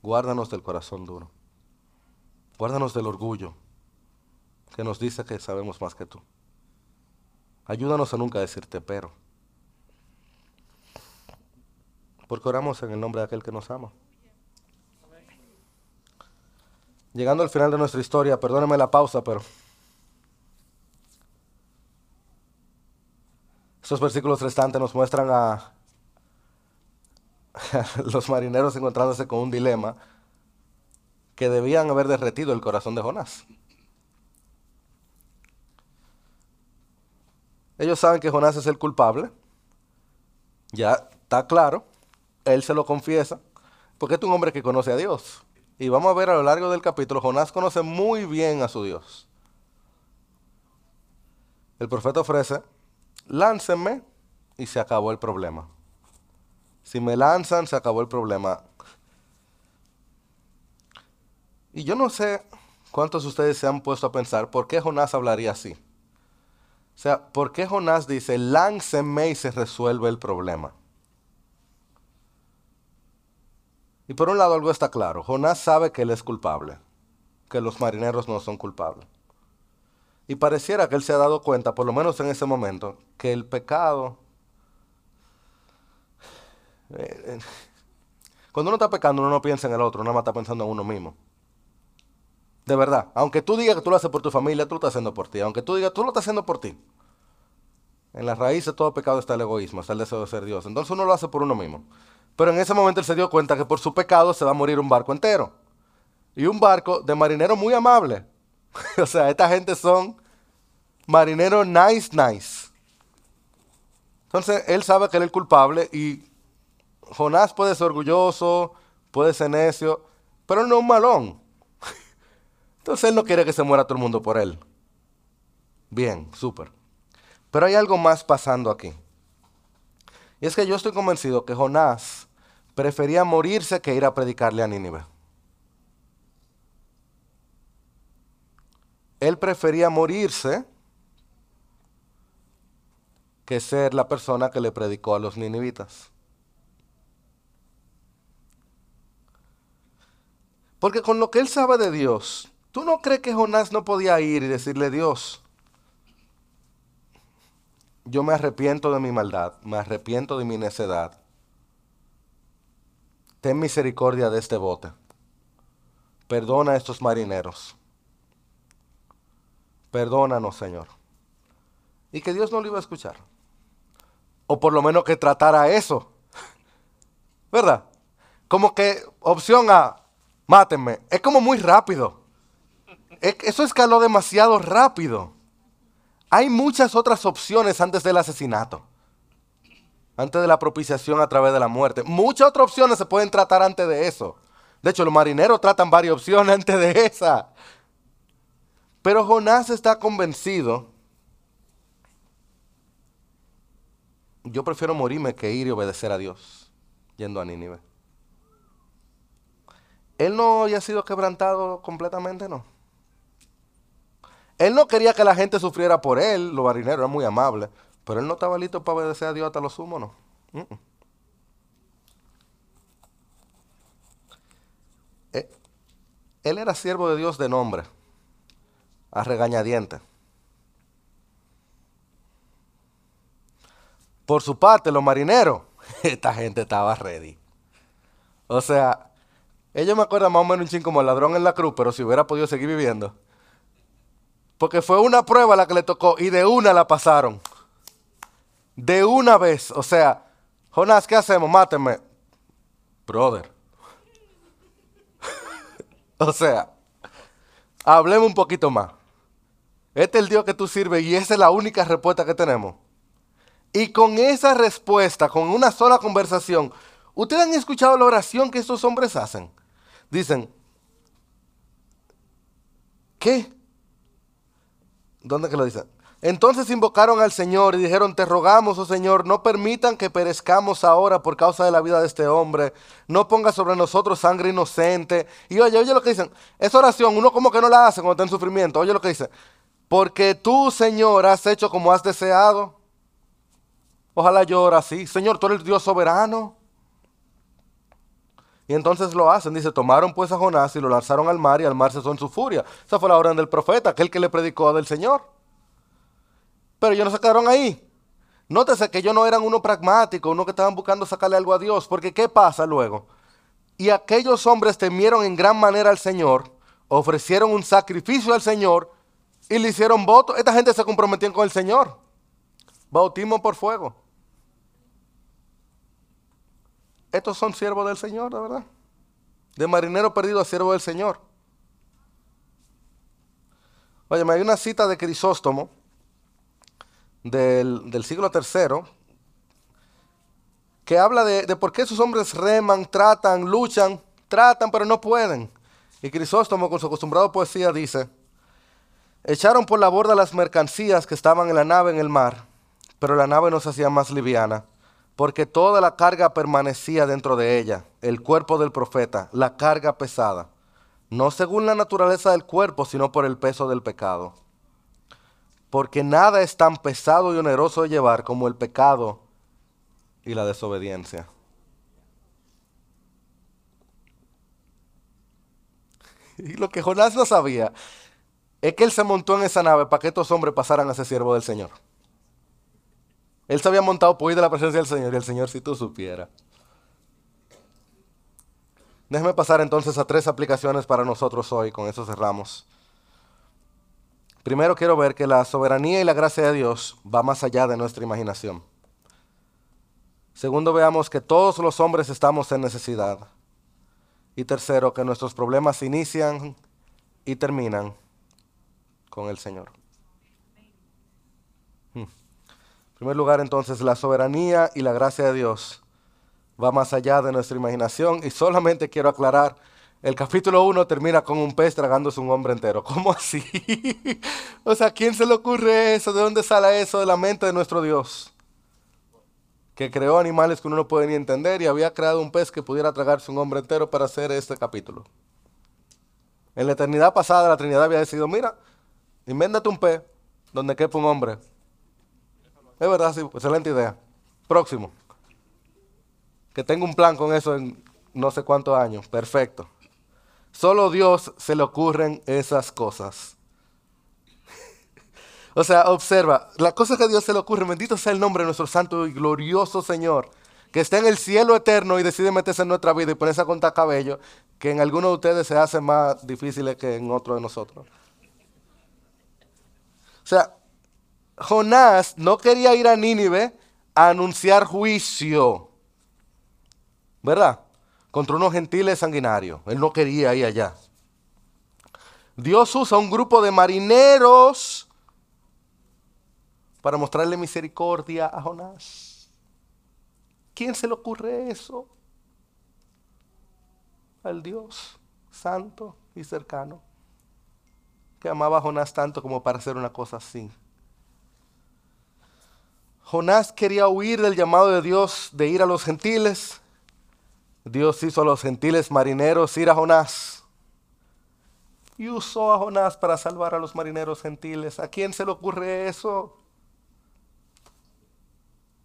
Guárdanos del corazón duro. Guárdanos del orgullo que nos dice que sabemos más que tú. Ayúdanos a nunca decirte pero. Porque oramos en el nombre de aquel que nos ama. Llegando al final de nuestra historia, perdóneme la pausa, pero estos versículos restantes nos muestran a <laughs> los marineros encontrándose con un dilema que debían haber derretido el corazón de Jonás. Ellos saben que Jonás es el culpable. Ya está claro. Él se lo confiesa. Porque es un hombre que conoce a Dios. Y vamos a ver a lo largo del capítulo, Jonás conoce muy bien a su Dios. El profeta ofrece, láncenme y se acabó el problema. Si me lanzan, se acabó el problema. Y yo no sé cuántos de ustedes se han puesto a pensar por qué Jonás hablaría así. O sea, ¿por qué Jonás dice, láncenme y se resuelve el problema? Y por un lado algo está claro, Jonás sabe que él es culpable, que los marineros no son culpables. Y pareciera que él se ha dado cuenta, por lo menos en ese momento, que el pecado... Eh, eh, cuando uno está pecando, uno no piensa en el otro, nada más está pensando en uno mismo. De verdad. Aunque tú digas que tú lo haces por tu familia, tú lo estás haciendo por ti. Aunque tú digas tú lo estás haciendo por ti. En la raíz de todo pecado está el egoísmo, está el deseo de ser Dios. Entonces uno lo hace por uno mismo. Pero en ese momento él se dio cuenta que por su pecado se va a morir un barco entero. Y un barco de marineros muy amables. <laughs> o sea, esta gente son marineros nice, nice. Entonces él sabe que él es culpable y Jonás puede ser orgulloso, puede ser necio, pero no un malón. <laughs> Entonces él no quiere que se muera todo el mundo por él. Bien, súper. Pero hay algo más pasando aquí. Y es que yo estoy convencido que Jonás prefería morirse que ir a predicarle a Nínive. Él prefería morirse que ser la persona que le predicó a los ninivitas. Porque con lo que él sabe de Dios, ¿Tú no crees que Jonás no podía ir y decirle, Dios, yo me arrepiento de mi maldad, me arrepiento de mi necedad. Ten misericordia de este bote. Perdona a estos marineros. Perdónanos, Señor. Y que Dios no lo iba a escuchar. O por lo menos que tratara eso. <laughs> ¿Verdad? Como que opción A, mátenme. Es como muy rápido. Eso escaló demasiado rápido. Hay muchas otras opciones antes del asesinato. Antes de la propiciación a través de la muerte. Muchas otras opciones se pueden tratar antes de eso. De hecho, los marineros tratan varias opciones <laughs> antes de esa. Pero Jonás está convencido. Yo prefiero morirme que ir y obedecer a Dios, yendo a Nínive. Él no había sido quebrantado completamente, no. Él no quería que la gente sufriera por él, los marineros eran muy amables, pero él no estaba listo para obedecer a Dios hasta los sumo, ¿no? Eh, él era siervo de Dios de nombre, a regañadientes. Por su parte, los marineros, <laughs> esta gente estaba ready. O sea, ellos me acuerdan más o menos un ching como el ladrón en la cruz, pero si hubiera podido seguir viviendo. Porque fue una prueba la que le tocó y de una la pasaron. De una vez. O sea, Jonás, ¿qué hacemos? Máteme. Brother. <laughs> o sea, hablemos un poquito más. Este es el Dios que tú sirves y esa es la única respuesta que tenemos. Y con esa respuesta, con una sola conversación, ustedes han escuchado la oración que estos hombres hacen. Dicen, ¿qué? ¿Dónde que lo dicen? Entonces invocaron al Señor y dijeron, te rogamos, oh Señor, no permitan que perezcamos ahora por causa de la vida de este hombre, no ponga sobre nosotros sangre inocente. Y oye, oye lo que dicen, esa oración uno como que no la hace cuando está en sufrimiento, oye lo que dice, porque tú, Señor, has hecho como has deseado. Ojalá yo ora así, Señor, tú eres el Dios soberano. Y entonces lo hacen, dice, tomaron pues a Jonás y lo lanzaron al mar y al mar cesó en su furia. Esa fue la orden del profeta, aquel que le predicó del Señor. Pero ellos no se quedaron ahí. Nótese que ellos no eran uno pragmático, uno que estaban buscando sacarle algo a Dios, porque ¿qué pasa luego? Y aquellos hombres temieron en gran manera al Señor, ofrecieron un sacrificio al Señor y le hicieron voto. Esta gente se comprometían con el Señor. Bautismo por fuego. Estos son siervos del Señor, la verdad. De marinero perdido a siervo del Señor. Oye, hay una cita de Crisóstomo del, del siglo III que habla de, de, por qué esos hombres reman, tratan, luchan, tratan, pero no pueden. Y Crisóstomo, con su acostumbrado poesía, dice, echaron por la borda las mercancías que estaban en la nave en el mar, pero la nave no se hacía más liviana porque toda la carga permanecía dentro de ella, el cuerpo del profeta, la carga pesada, no según la naturaleza del cuerpo, sino por el peso del pecado. Porque nada es tan pesado y oneroso de llevar como el pecado y la desobediencia. <laughs> Y lo que Jonás no sabía es que él se montó en esa nave para que estos hombres pasaran a ser siervo del Señor. Él se había montado por ir de la presencia del Señor y el Señor si tú supieras. Déjeme pasar entonces a tres aplicaciones para nosotros hoy, con eso cerramos. Primero quiero ver que la soberanía y la gracia de Dios va más allá de nuestra imaginación. Segundo, veamos que todos los hombres estamos en necesidad. Y tercero, que nuestros problemas inician y terminan con el Señor. Primer lugar, entonces, la soberanía y la gracia de Dios va más allá de nuestra imaginación. Y solamente quiero aclarar, el capítulo 1 termina con un pez tragándose un hombre entero. <laughs> ¿Cómo así? o sea, ¿quién se le ocurre eso? ¿De dónde sale eso? De la mente de nuestro Dios. Que creó animales que uno no puede ni entender y había creado un pez que pudiera tragarse un hombre entero para hacer este capítulo. En la eternidad pasada la Trinidad había decidido, mira, invéntate un pez donde quepa un hombre. Es verdad, sí, excelente idea. Próximo. Que tengo un plan con eso en no sé cuántos años. Perfecto. Solo Dios se le ocurren esas cosas. <laughs> o sea, observa, la cosa que a Dios se le ocurre, bendito sea el nombre de nuestro santo y glorioso Señor, que está en el cielo eterno y decide meterse en nuestra vida y ponerse a contar cabello, que en algunos de ustedes se hace más difícil que en otros de nosotros. O sea, Jonás no quería ir a Nínive a anunciar juicio, ¿verdad? Contra unos gentiles sanguinarios. Él no quería ir allá. Dios usa un grupo de marineros para mostrarle misericordia a Jonás. ¿Quién se le ocurre eso? Al Dios santo y cercano, que amaba a Jonás tanto como para hacer una cosa así. Jonás quería huir del llamado de Dios de ir a los gentiles. Dios hizo a los gentiles marineros ir a Jonás. Y usó a Jonás para salvar a los marineros gentiles. ¿A quién se le ocurre eso?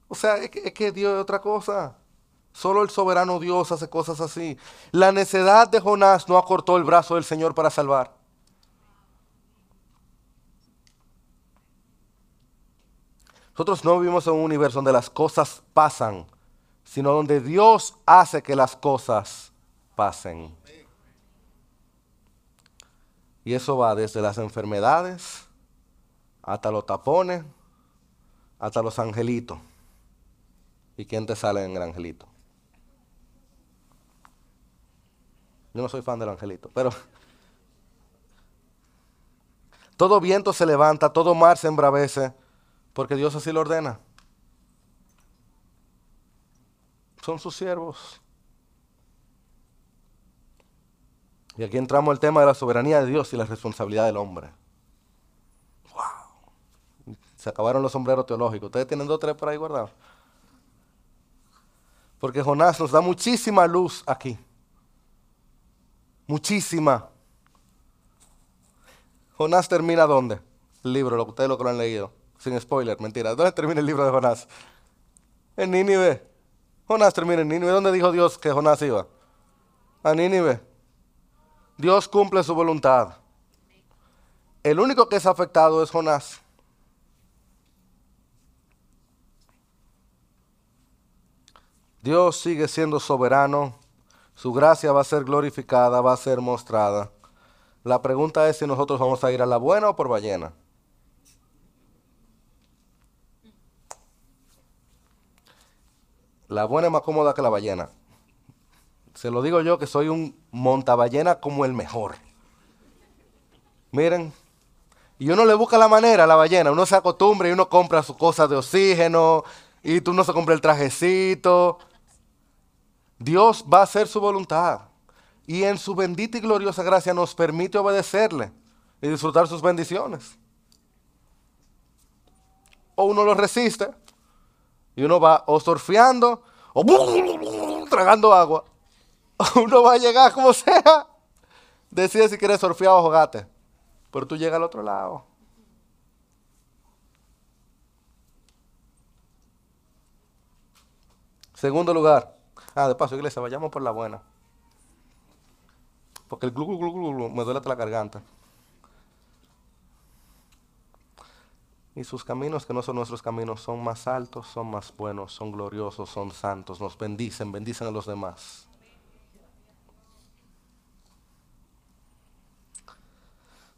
O sea, es que, Dios es otra cosa. Solo el soberano Dios hace cosas así. La necedad de Jonás no acortó el brazo del Señor para salvar. Nosotros no vivimos en un universo donde las cosas pasan, sino donde Dios hace que las cosas pasen. Y eso va desde las enfermedades hasta los tapones, hasta los angelitos. ¿Y quién te sale en el angelito? Yo no soy fan del angelito, pero <laughs> todo viento se levanta, todo mar se embravece, porque Dios así lo ordena. Son sus siervos. Y aquí entramos al tema de la soberanía de Dios y la responsabilidad del hombre. ¡Wow! Se acabaron los sombreros teológicos. ¿Ustedes tienen dos o tres por ahí guardados? Porque Jonás nos da muchísima luz aquí. Muchísima. Jonás termina dónde? El libro, lo que ustedes lo que lo han leído. Sin spoiler, mentira. ¿Dónde termina el libro de Jonás? En Nínive. Jonás termina en Nínive. ¿Dónde dijo Dios que Jonás iba? A Nínive. Dios cumple su voluntad. El único que es afectado es Jonás. Dios sigue siendo soberano. Su gracia va a ser glorificada, va a ser mostrada. La pregunta es si nosotros vamos a ir a la buena o por ballena. La buena es más cómoda que la ballena. Se lo digo yo que soy un montaballena como el mejor. Miren, y uno le busca la manera a la ballena, uno se acostumbra y uno compra sus cosas de oxígeno y tú no se compra el trajecito. Dios va a hacer su voluntad y en su bendita y gloriosa gracia nos permite obedecerle y disfrutar sus bendiciones. O uno lo resiste y uno va o surfeando o tragando agua. <laughs> Uno va a llegar como sea. Decide si quieres surfear o jugate. Pero tú llegas al otro lado. Segundo lugar. Ah, de paso, iglesia, vayamos por la buena. Porque el glu, glu, glu, glu, me duele la garganta. Y sus caminos, que no son nuestros caminos, son más altos, son más buenos, son gloriosos, son santos, nos bendicen, bendicen a los demás.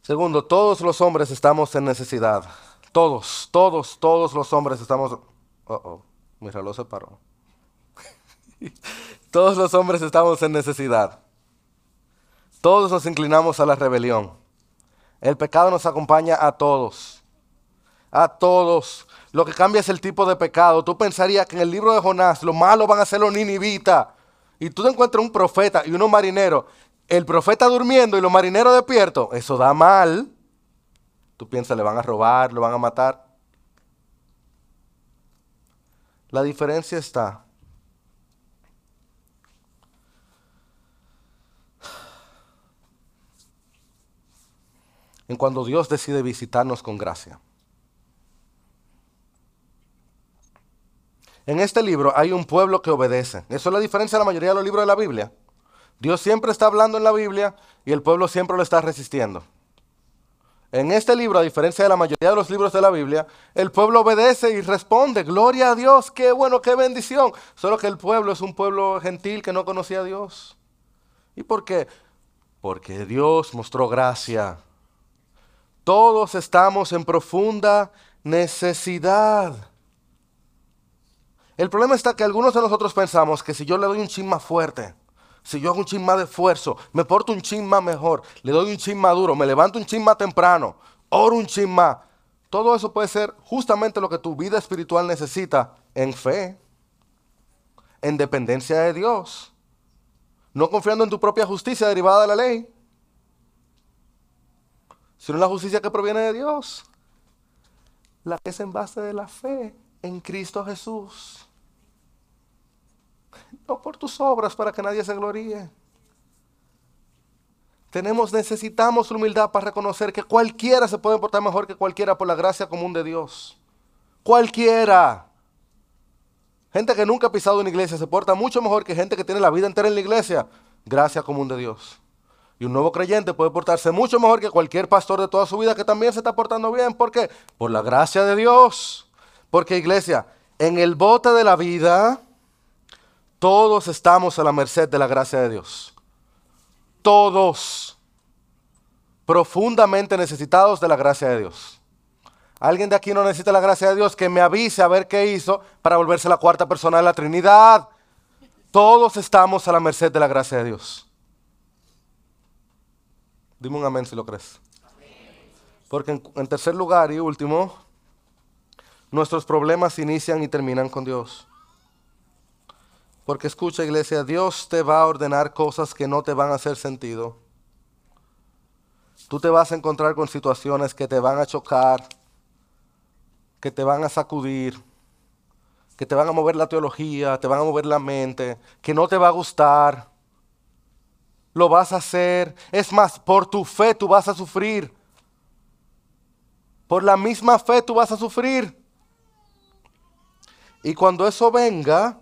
Segundo, todos los hombres estamos en necesidad. Todos, todos, todos los hombres estamos... Oh, oh, mi reloj se paró. <laughs> todos los hombres estamos en necesidad. Todos nos inclinamos a la rebelión. El pecado nos acompaña a todos. A todos. Lo que cambia es el tipo de pecado. Tú pensarías que en el libro de Jonás lo malo van a ser los ninivitas. Y tú te encuentras un profeta y unos marineros. El profeta durmiendo y los marineros despiertos. Eso da mal. Tú piensas, le van a robar, lo van a matar. La diferencia está en cuando Dios decide visitarnos con gracia. En este libro hay un pueblo que obedece. Eso es la diferencia de la mayoría de los libros de la Biblia. Dios siempre está hablando en la Biblia y el pueblo siempre lo está resistiendo. En este libro, a diferencia de la mayoría de los libros de la Biblia, el pueblo obedece y responde, gloria a Dios, qué bueno, qué bendición. Solo que el pueblo es un pueblo gentil que no conocía a Dios. ¿Y por qué? Porque Dios mostró gracia todos estamos en profunda necesidad. El problema está que algunos de nosotros pensamos que si yo le doy un chin más fuerte, si yo hago un chin más de esfuerzo, me porto un chin más mejor, le doy un chin más duro, me levanto un chin más temprano, oro un chin más, todo eso puede ser justamente lo que tu vida espiritual necesita en fe, en dependencia de Dios, no confiando en tu propia justicia derivada de la ley sino la justicia que proviene de Dios, la que es en base de la fe en Cristo Jesús. No por tus obras para que nadie se gloríe. Tenemos, necesitamos humildad para reconocer que cualquiera se puede portar mejor que cualquiera por la gracia común de Dios. Cualquiera. Gente que nunca ha pisado una iglesia se porta mucho mejor que gente que tiene la vida entera en la iglesia. Gracia común de Dios. Y un nuevo creyente puede portarse mucho mejor que cualquier pastor de toda su vida que también se está portando bien. ¿Por qué? Por la gracia de Dios. Porque iglesia, en el bote de la vida, todos estamos a la merced de la gracia de Dios. Todos. Profundamente necesitados de la gracia de Dios. Alguien de aquí no necesita la gracia de Dios que me avise a ver qué hizo para volverse la cuarta persona de la Trinidad. Todos estamos a la merced de la gracia de Dios. Dime un amén si lo crees. Porque en, tercer lugar y último, nuestros problemas inician y terminan con Dios. Porque escucha iglesia, Dios te va a ordenar cosas que no te van a hacer sentido. Tú te vas a encontrar con situaciones que te van a chocar, que te van a sacudir, que te van a mover la teología, te van a mover la mente, que no te va a gustar. Lo vas a hacer. Es más, por tu fe tú vas a sufrir. Por la misma fe tú vas a sufrir. Y cuando eso venga,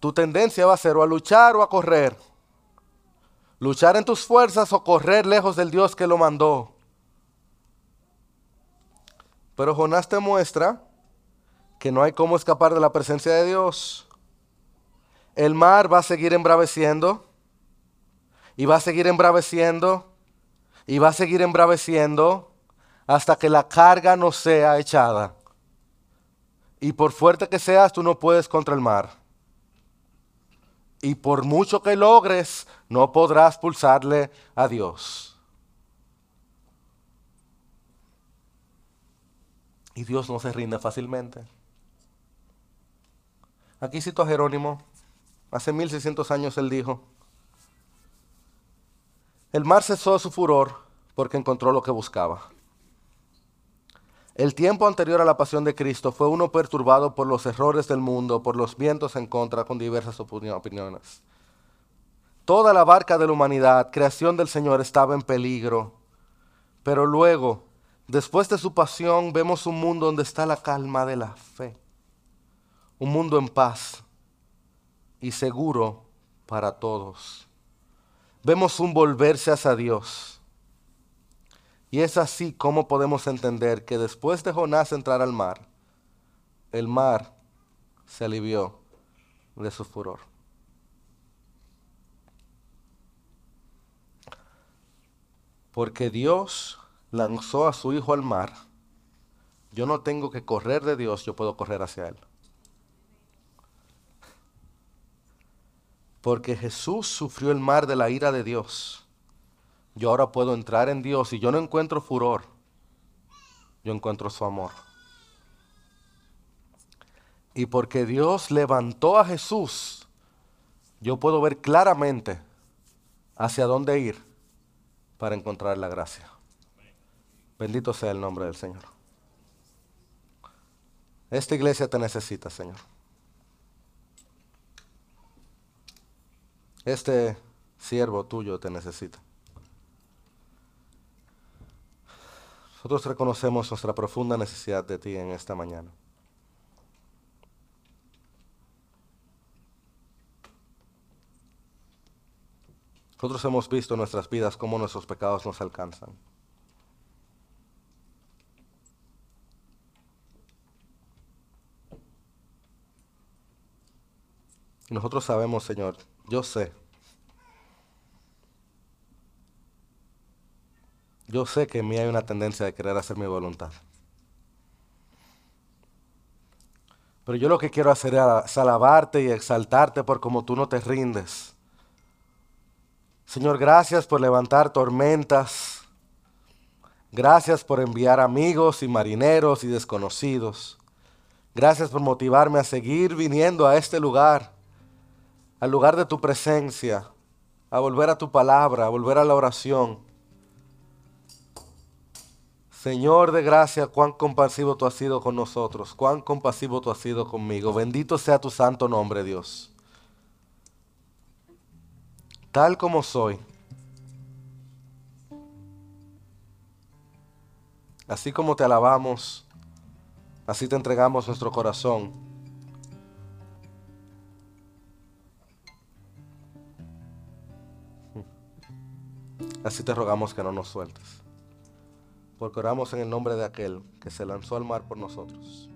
tu tendencia va a ser o a luchar o a correr. Luchar en tus fuerzas o correr lejos del Dios que lo mandó. Pero Jonás te muestra que no hay cómo escapar de la presencia de Dios. El mar va a seguir embraveciendo y va a seguir embraveciendo y va a seguir embraveciendo hasta que la carga no sea echada. Y por fuerte que seas, tú no puedes contra el mar. Y por mucho que logres, no podrás pulsarle a Dios. Y Dios no se rinde fácilmente. Aquí cito a Jerónimo. Hace 1600 años él dijo, el mar cesó su furor porque encontró lo que buscaba. El tiempo anterior a la pasión de Cristo fue uno perturbado por los errores del mundo, por los vientos en contra, con diversas opiniones. Toda la barca de la humanidad, creación del Señor, estaba en peligro. Pero luego, después de su pasión, vemos un mundo donde está la calma de la fe. Un mundo en paz y seguro para todos. Vemos un volverse hacia Dios y es así como podemos entender que después de Jonás entrar al mar, el mar se alivió de su furor. Porque Dios lanzó a su hijo al mar. Yo no tengo que correr de Dios, yo puedo correr hacia Él. Porque Jesús sufrió el mar de la ira de Dios yo ahora puedo entrar en Dios y yo no encuentro furor, yo encuentro su amor. Y porque Dios levantó a Jesús, yo puedo ver claramente hacia dónde ir para encontrar la gracia. Bendito sea el nombre del Señor. Esta iglesia te necesita, Señor. Este siervo tuyo te necesita. Nosotros reconocemos nuestra profunda necesidad de ti en esta mañana. Nosotros hemos visto en nuestras vidas cómo nuestros pecados nos alcanzan. Nosotros sabemos, Señor, yo sé Yo sé que en mí hay una tendencia de querer hacer mi voluntad. Pero yo lo que quiero hacer es alabarte y exaltarte por como tú no te rindes. Señor, gracias por levantar tormentas. Gracias por enviar amigos y marineros y desconocidos. Gracias por motivarme a seguir viniendo a este lugar, al lugar de tu presencia, a volver a tu palabra, a volver a la oración. Señor de gracia, cuán compasivo tú has sido con nosotros, cuán compasivo tú has sido conmigo. Bendito sea tu santo nombre, Dios. Tal como soy, así como te alabamos, así te entregamos nuestro corazón. Así te rogamos que no nos sueltes porque oramos en el nombre de aquel que se lanzó al mar por nosotros.